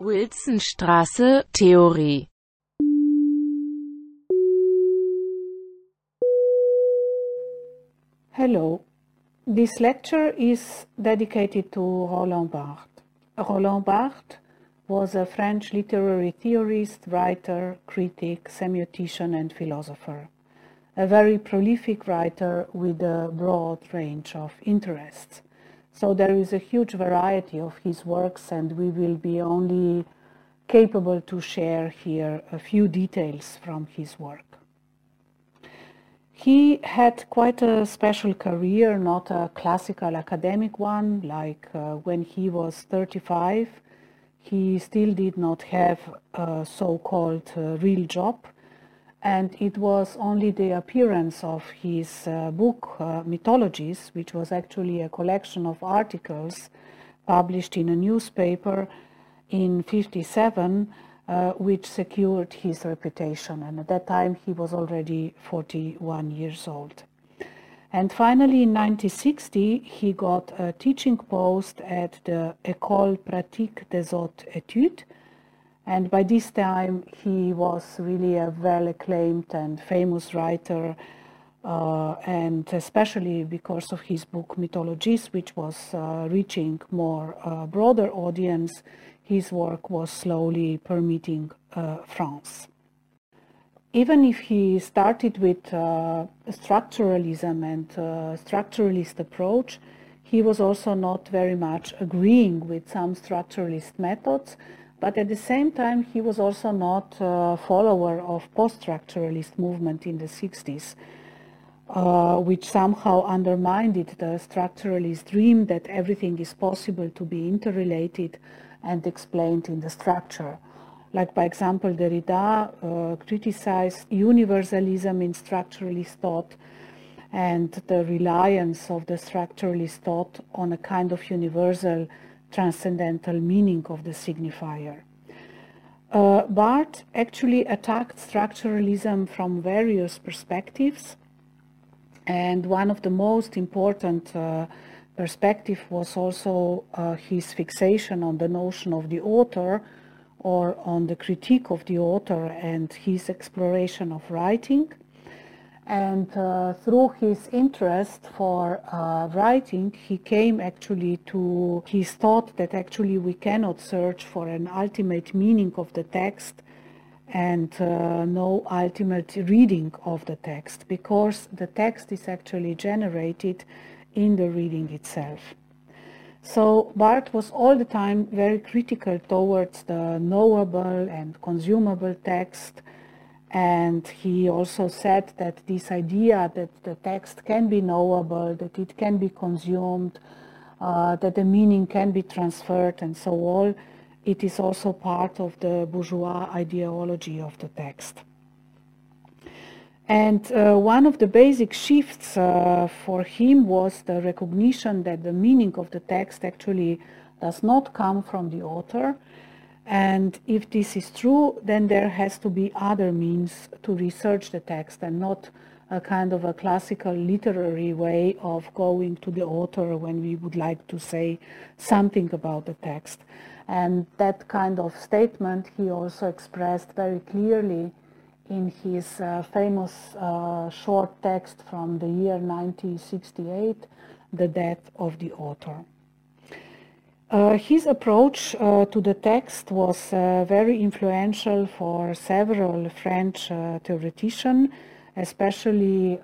Wilsonstraße, Theorie Hello. This lecture is dedicated to Roland Barthes. Roland Barthes was a French literary theorist, writer, critic, semiotician, and philosopher. A very prolific writer with a broad range of interests. So there is a huge variety of his works, and we will be only capable to share here a few details from his work. He had quite a special career, not a classical academic one, like uh, when he was 35, he still did not have a so-called uh, real job. And it was only the appearance of his uh, book, uh, Mythologies, which was actually a collection of articles published in a newspaper in 57, uh, which secured his reputation. And at that time, he was already 41 years old. And finally, in 1960, he got a teaching post at the École pratique des hautes études. And by this time, he was really a well acclaimed and famous writer, uh, and especially because of his book Mythologies, which was uh, reaching more uh, broader audience, his work was slowly permeating uh, France. Even if he started with uh, structuralism and uh, structuralist approach, he was also not very much agreeing with some structuralist methods, but at the same time he was also not a follower of post-structuralist movement in the 60s, uh, which somehow undermined the structuralist dream that everything is possible to be interrelated and explained in the structure. Like, by example, Derrida uh, criticized universalism in structuralist thought and the reliance of the structuralist thought on a kind of universal transcendental meaning of the signifier. Uh, Barthes actually attacked structuralism from various perspectives, and one of the most important uh, perspective was also uh, his fixation on the notion of the author or on the critique of the author and his exploration of writing. And uh, through his interest for uh, writing, he came actually to his thought that actually we cannot search for an ultimate meaning of the text and uh, no ultimate reading of the text because the text is actually generated in the reading itself. So Barthes was all the time very critical towards the knowable and consumable text. And he also said that this idea that the text can be knowable, that it can be consumed, uh, that the meaning can be transferred and so on, it is also part of the bourgeois ideology of the text. And uh, one of the basic shifts uh, for him was the recognition that the meaning of the text actually does not come from the author. And if this is true, then there has to be other means to research the text and not a kind of a classical literary way of going to the author when we would like to say something about the text. And that kind of statement he also expressed very clearly in his uh, famous uh, short text from the year 1968, The Death of the Author. Uh, his approach uh, to the text was uh, very influential for several French uh, theoreticians, especially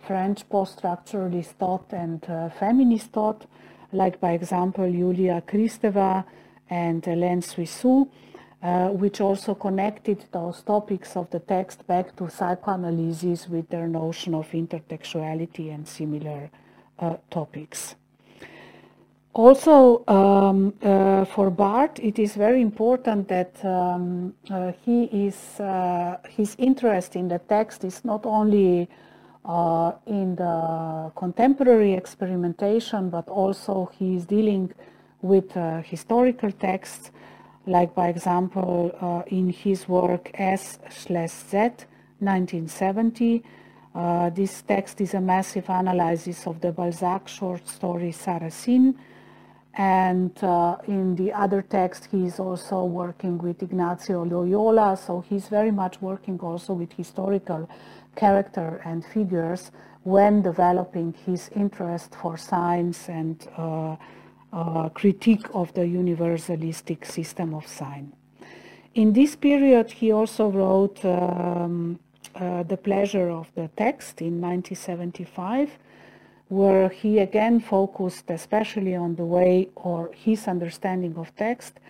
French post-structuralist thought and feminist thought, like by example Julia Kristeva and Hélène uh, which also connected those topics of the text back to psychoanalysis with their notion of intertextuality and similar uh, topics. Also, um, uh, for Barthes, it is very important that um, uh, he is, uh, his interest in the text is not only uh, in the contemporary experimentation, but also he is dealing with historical texts like by example uh, in his work S slash Z 1970. Uh, this text is a massive analysis of the Balzac short story Sarrasine And uh, in the other text, he's also working with Ignazio Loyola. So he's very much working also with historical character and figures when developing his interest for science and uh, uh, critique of the universalistic system of sign. In this period, he also wrote um, uh, The Pleasure of the Text in 1975, where he again focused especially on the way or his understanding of text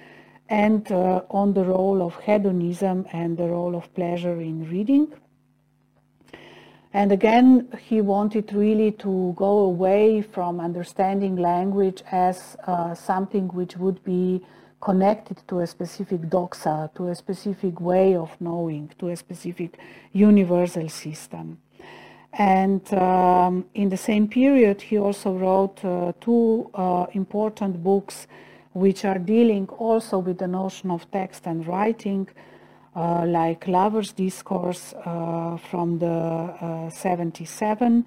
and uh, on the role of hedonism and the role of pleasure in reading. And again, he wanted really to go away from understanding language as uh, something which would be connected to a specific doxa, to a specific way of knowing, to a specific universal system. And um, in the same period, he also wrote uh, two uh, important books which are dealing also with the notion of text and writing, uh, like Lover's Discourse uh, from the uh, 77,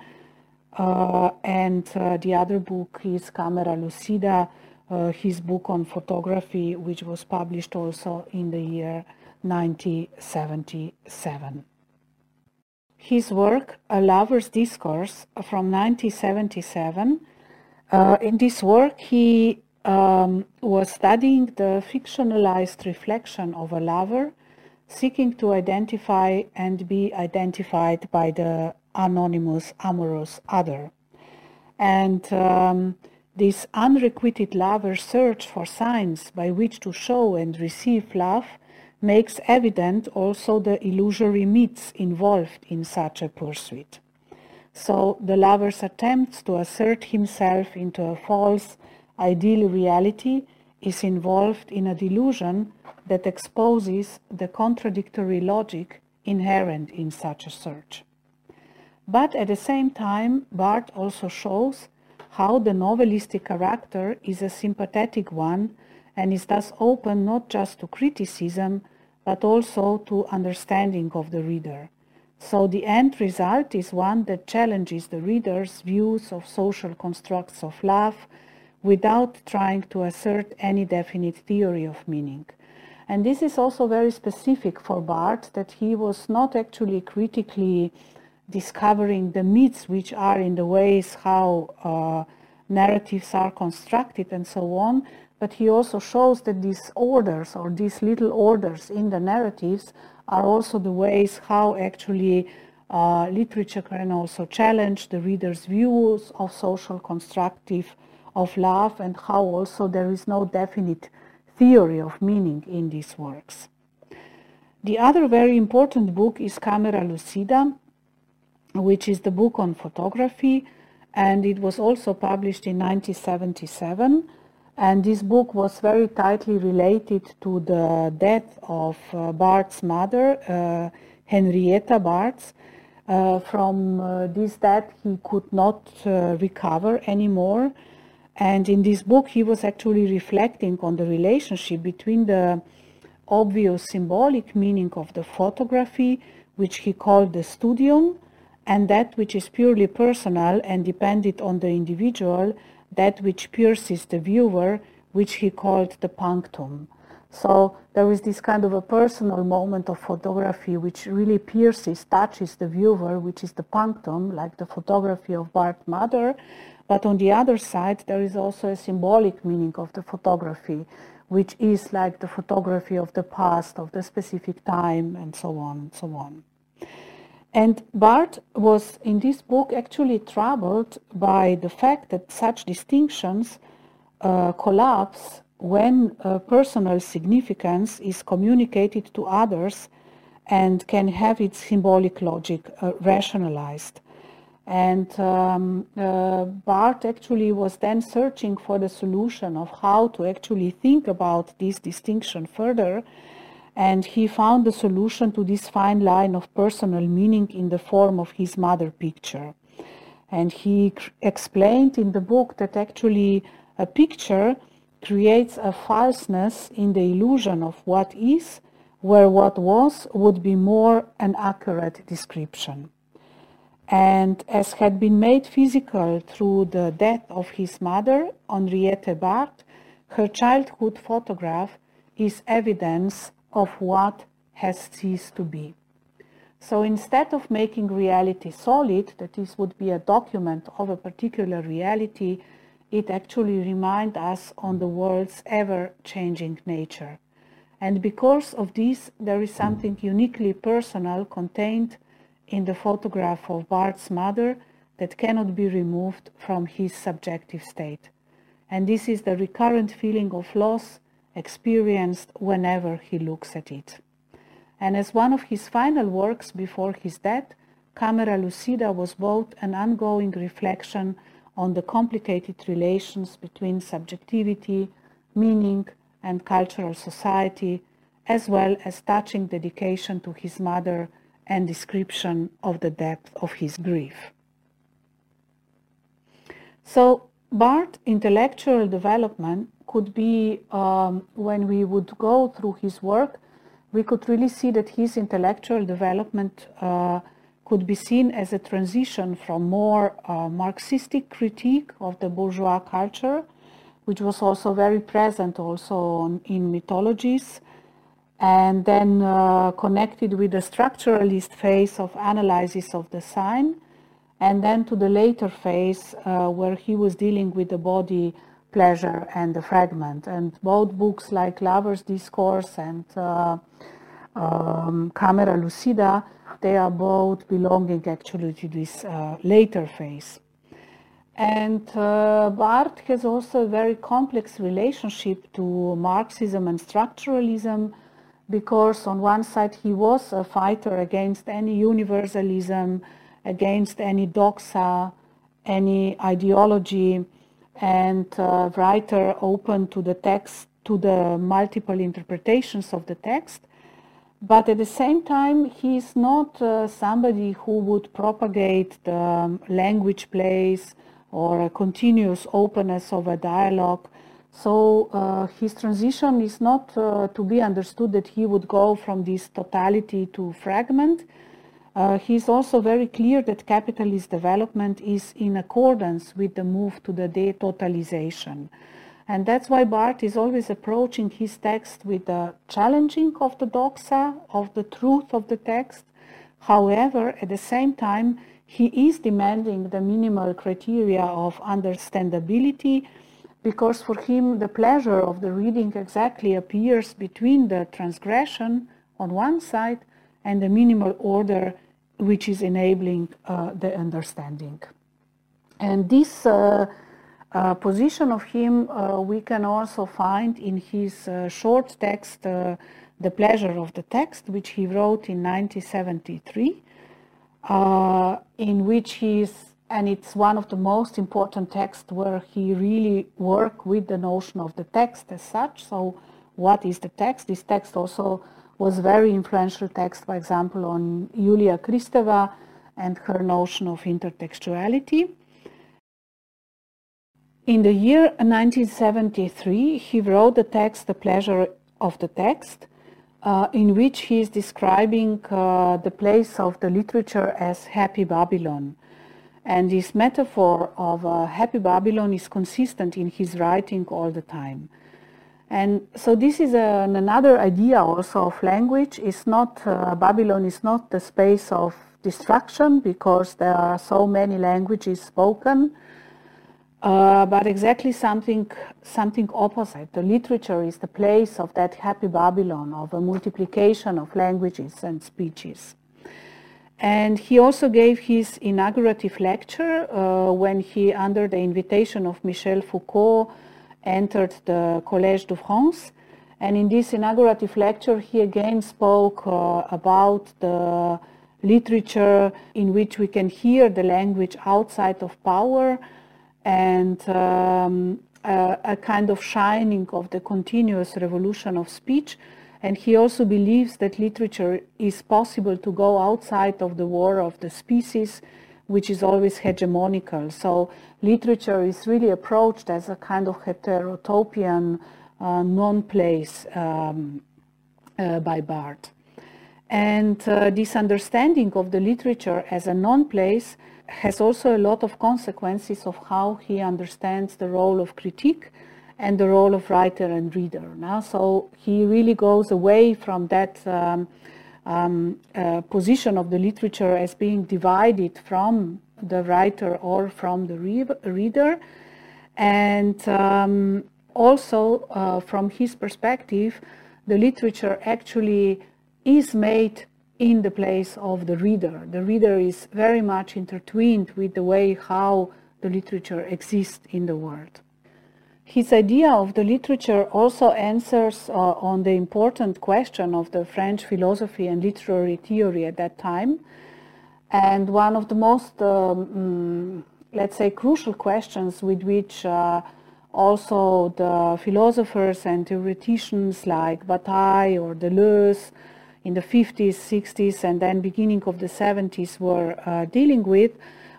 uh, and the other book is Camera Lucida, his book on photography, which was published also in the year 1977 his work, A Lover's Discourse from 1977. Uh, in this work, he um, was studying the fictionalized reflection of a lover seeking to identify and be identified by the anonymous amorous other. And um, this unrequited lover's search for signs by which to show and receive love makes evident also the illusory myths involved in such a pursuit. So the lover's attempts to assert himself into a false, ideal reality is involved in a delusion that exposes the contradictory logic inherent in such a search. But at the same time, Barthes also shows how the novelistic character is a sympathetic one and is thus open not just to criticism, but also to understanding of the reader. So the end result is one that challenges the reader's views of social constructs of love without trying to assert any definite theory of meaning. And this is also very specific for Barthes that he was not actually critically discovering the myths which are in the ways how uh, narratives are constructed and so on, but he also shows that these orders or these little orders in the narratives are also the ways how actually uh, literature can also challenge the reader's views of social constructive of love and how also there is no definite theory of meaning in these works. The other very important book is Camera Lucida, which is the book on photography, and it was also published in 1977. And this book was very tightly related to the death of uh, Barthes's mother, uh, Henrietta Barthes. Uh, from uh, this death, he could not uh, recover anymore. And in this book, he was actually reflecting on the relationship between the obvious symbolic meaning of the photography, which he called the studium, and that which is purely personal and dependent on the individual, that which pierces the viewer, which he called the punctum. So there is this kind of a personal moment of photography which really pierces, touches the viewer, which is the punctum, like the photography of Barthes's mother. But on the other side, there is also a symbolic meaning of the photography, which is like the photography of the past, of the specific time, and so on, and so on. And Barthes was in this book actually troubled by the fact that such distinctions uh, collapse when uh, personal significance is communicated to others and can have its symbolic logic uh, rationalized. And um, uh, Barthes actually was then searching for the solution of how to actually think about this distinction further and he found the solution to this fine line of personal meaning in the form of his mother picture. And he explained in the book that actually a picture creates a falseness in the illusion of what is, where what was would be more an accurate description. And as had been made physical through the death of his mother, Henriette Barthes, her childhood photograph is evidence of what has ceased to be. So instead of making reality solid, that this would be a document of a particular reality, it actually reminds us on the world's ever-changing nature. And because of this, there is something uniquely personal contained in the photograph of Barthes's mother that cannot be removed from his subjective state. And this is the recurrent feeling of loss experienced whenever he looks at it. And as one of his final works before his death, Camera Lucida was both an ongoing reflection on the complicated relations between subjectivity, meaning, and cultural society, as well as touching dedication to his mother and description of the depth of his grief. So Barthes intellectual development could be, um, when we would go through his work, we could really see that his intellectual development uh, could be seen as a transition from more uh, Marxistic critique of the bourgeois culture, which was also very present also in mythologies, and then uh, connected with the structuralist phase of analysis of the sign, and then to the later phase uh, where he was dealing with the body, pleasure, and the fragment. And both books like Lover's Discourse and uh, um, Camera Lucida, they are both belonging actually to this uh, later phase. And uh, Barthes has also a very complex relationship to Marxism and structuralism because on one side he was a fighter against any universalism, against any doxa, any ideology, and a writer open to the text, to the multiple interpretations of the text. But at the same time, he is not uh, somebody who would propagate the language plays or a continuous openness of a dialogue so uh, his transition is not uh, to be understood that he would go from this totality to fragment. Uh, he's also very clear that capitalist development is in accordance with the move to the detotalization. And that's why Barthes is always approaching his text with the challenging of the doxa, of the truth of the text. However, at the same time, he is demanding the minimal criteria of understandability because for him the pleasure of the reading exactly appears between the transgression on one side and the minimal order which is enabling uh, the understanding. And this uh, uh, position of him we can also find in his short text, The Pleasure of the Text, which he wrote in 1973, in which he is and it's one of the most important texts where he really worked with the notion of the text as such. So what is the text? This text also was very influential text, for example, on Julia Kristeva and her notion of intertextuality. In the year 1973, he wrote the text, The Pleasure of the Text, uh, in which he is describing uh, the place of the literature as happy Babylon. And this metaphor of a happy Babylon is consistent in his writing all the time. And so this is another idea also of language. It's not, uh, Babylon is not the space of destruction because there are so many languages spoken, uh, but exactly something, something opposite. The literature is the place of that happy Babylon, of a multiplication of languages and speeches. And he also gave his inaugurative lecture uh, when he, under the invitation of Michel Foucault, entered the Collège de France. And in this inaugurative lecture, he again spoke uh, about the literature in which we can hear the language outside of power and um, a, a kind of shining of the continuous revolution of speech and he also believes that literature is possible to go outside of the war of the species, which is always hegemonical. So literature is really approached as a kind of heterotopian uh, non-place um, uh, by Barthes. And uh, this understanding of the literature as a non-place has also a lot of consequences of how he understands the role of critique and the role of writer and reader. Now, so he really goes away from that um, um, uh, position of the literature as being divided from the writer or from the re reader, and um, also uh, from his perspective, the literature actually is made in the place of the reader. The reader is very much intertwined with the way how the literature exists in the world. His idea of the literature also answers uh, on the important question of the French philosophy and literary theory at that time. And one of the most, um, let's say, crucial questions with which uh, also the philosophers and theoreticians like Bataille or Deleuze in the 50s, 60s, and then beginning of the 70s were uh, dealing with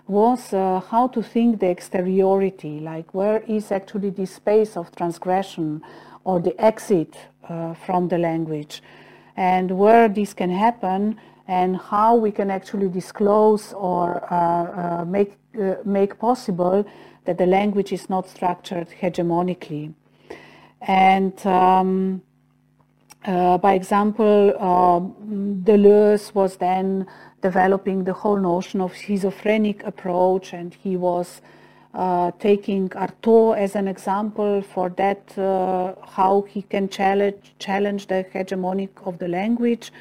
was uh, how to think the exteriority, like where is actually the space of transgression or the exit uh, from the language, and where this can happen, and how we can actually disclose or uh, uh make, uh, make possible that the language is not structured hegemonically. And um, uh, by example, um, Deleuze was then developing the whole notion of schizophrenic approach and he was uh, taking Artaud as an example for that, uh, how he can challenge, challenge the hegemonic of the language.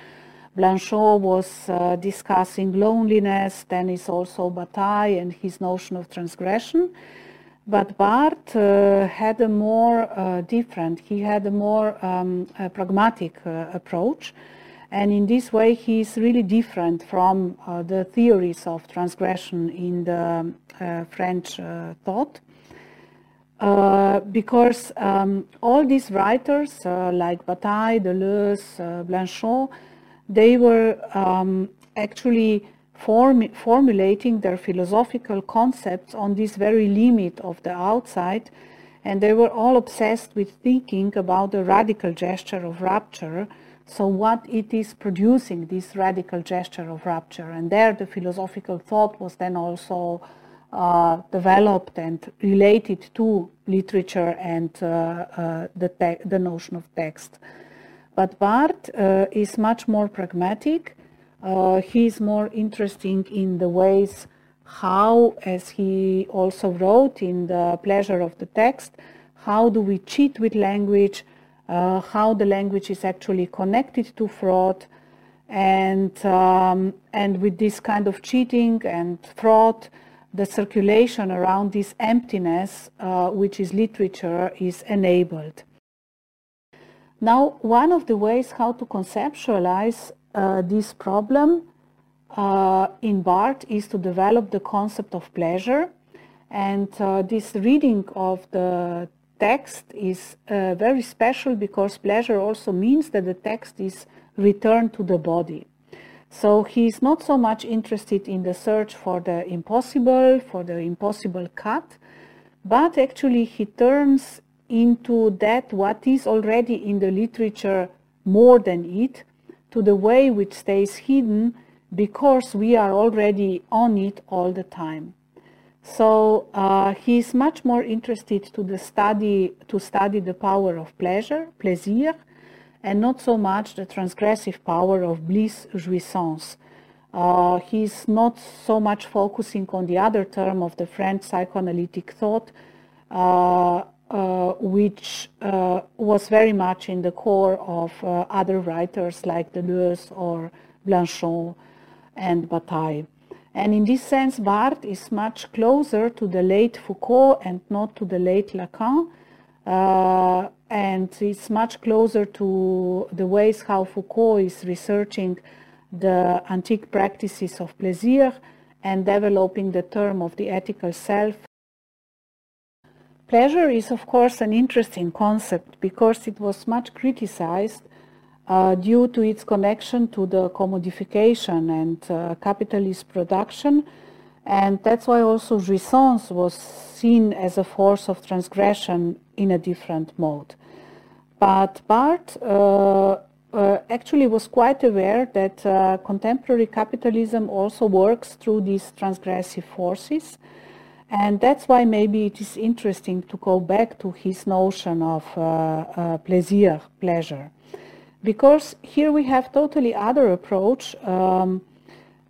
Blanchot was uh, discussing loneliness, then is also Bataille and his notion of transgression. But Barthes uh, had a more uh, different, he had a more um, a pragmatic uh, approach. And in this way, he is really different from uh, the theories of transgression in the uh, French uh, thought. because um, all these writers, like Bataille, Deleuze, Blanchot, they were um, actually form formulating their philosophical concepts on this very limit of the outside, and they were all obsessed with thinking about the radical gesture of rupture. So, what it is producing, this radical gesture of rupture, and there the philosophical thought was then also uh, developed and related to literature and uh, uh, the, the notion of text. But Barthes uh, is much more pragmatic. Uh, is more interesting in the ways how, as he also wrote in the pleasure of the text, how do we cheat with language, uh, how the language is actually connected to fraud, and um, and with this kind of cheating and fraud, the circulation around this emptiness, uh, which is literature, is enabled. Now, one of the ways how to conceptualize uh, this problem uh, in Barthes is to develop the concept of pleasure. And uh, this reading of the text is uh, very special because pleasure also means that the text is returned to the body. So he is not so much interested in the search for the impossible, for the impossible cut, but actually he turns into that what is already in the literature more than it, to the way which stays hidden because we are already on it all the time. So uh, he is much more interested to the study to study the power of pleasure, plaisir, and not so much the transgressive power of bliss, jouissance. Uh, he's not so much focusing on the other term of the French psychoanalytic thought, uh, uh, which uh, was very much in the core of uh, other writers like Deleuze or Blanchot and Bataille. And in this sense, Barthes is much closer to the late Foucault and not to the late Lacan. Uh, and it's much closer to the ways how Foucault is researching the antique practices of plaisir and developing the term of the ethical self Pleasure is, of course, an interesting concept because it was much criticized uh, due to its connection to the commodification and uh, capitalist production. And that's why also jouissance was seen as a force of transgression in a different mode. But Barthes uh, uh actually was quite aware that uh, contemporary capitalism also works through these transgressive forces And that's why maybe it is interesting to go back to his notion of plaisir, pleasure. Because here we have totally other approach um,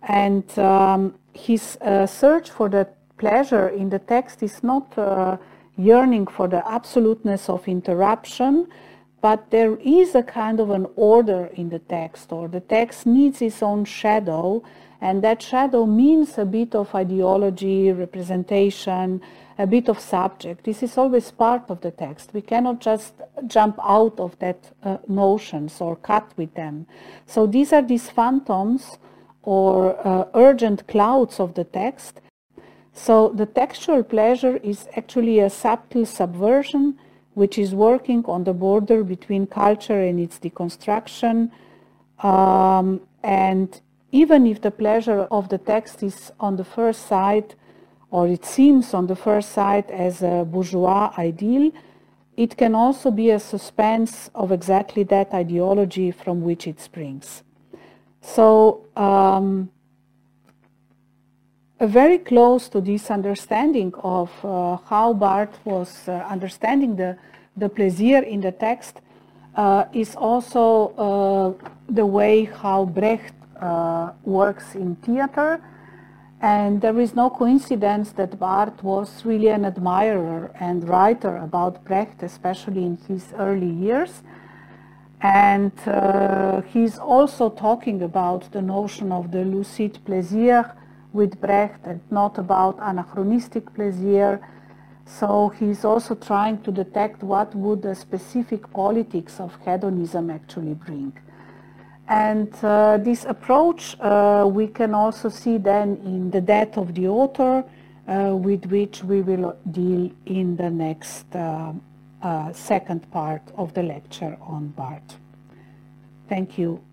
and um, his uh, search for the pleasure in the text is not uh, yearning for the absoluteness of interruption, but there is a kind of an order in the text, or the text needs its own shadow, and that shadow means a bit of ideology, representation, a bit of subject. This is always part of the text. We cannot just jump out of that uh, notions or cut with them. So these are these phantoms or uh, urgent clouds of the text. So the textual pleasure is actually a subtle subversion which is working on the border between culture and its deconstruction. Um, and even if the pleasure of the text is on the first sight, or it seems on the first sight as a bourgeois ideal, it can also be a suspense of exactly that ideology from which it springs. So, um, very close to this understanding of uh, how Barthes was uh, understanding the, the plaisir in the text uh, is also uh, the way how Brecht uh, works in theater. And there is no coincidence that Barthes was really an admirer and writer about Brecht, especially in his early years. And uh, he's also talking about the notion of the lucide plaisir, with Brecht and not about anachronistic plaisir. So he's also trying to detect what would the specific politics of hedonism actually bring. And uh, this approach uh, we can also see then in the death of the author, uh, with which we will deal in the next uh, uh, second part of the lecture on Barthes. Thank you.